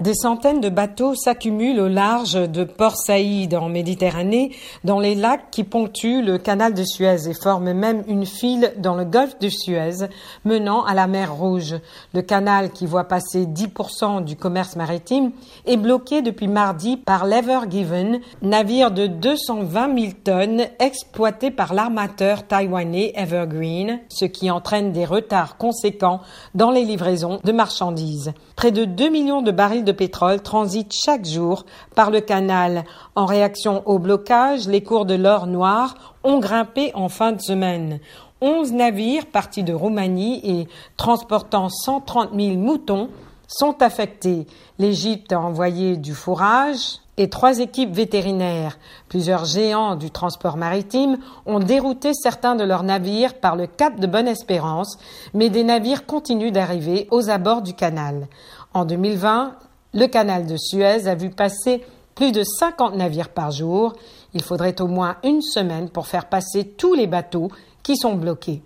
Des centaines de bateaux s'accumulent au large de Port Saïd en Méditerranée, dans les lacs qui ponctuent le canal de Suez et forment même une file dans le golfe de Suez menant à la mer Rouge. Le canal qui voit passer 10% du commerce maritime est bloqué depuis mardi par l'Ever Given, navire de 220 000 tonnes exploité par l'armateur taïwanais Evergreen, ce qui entraîne des retards conséquents dans les livraisons de marchandises. Près de 2 millions de barils de pétrole transite chaque jour par le canal. En réaction au blocage, les cours de l'or noir ont grimpé en fin de semaine. 11 navires partis de Roumanie et transportant 130 000 moutons sont affectés. L'Égypte a envoyé du fourrage et trois équipes vétérinaires. Plusieurs géants du transport maritime ont dérouté certains de leurs navires par le cap de Bonne-Espérance, mais des navires continuent d'arriver aux abords du canal. En 2020, le canal de Suez a vu passer plus de 50 navires par jour. Il faudrait au moins une semaine pour faire passer tous les bateaux qui sont bloqués.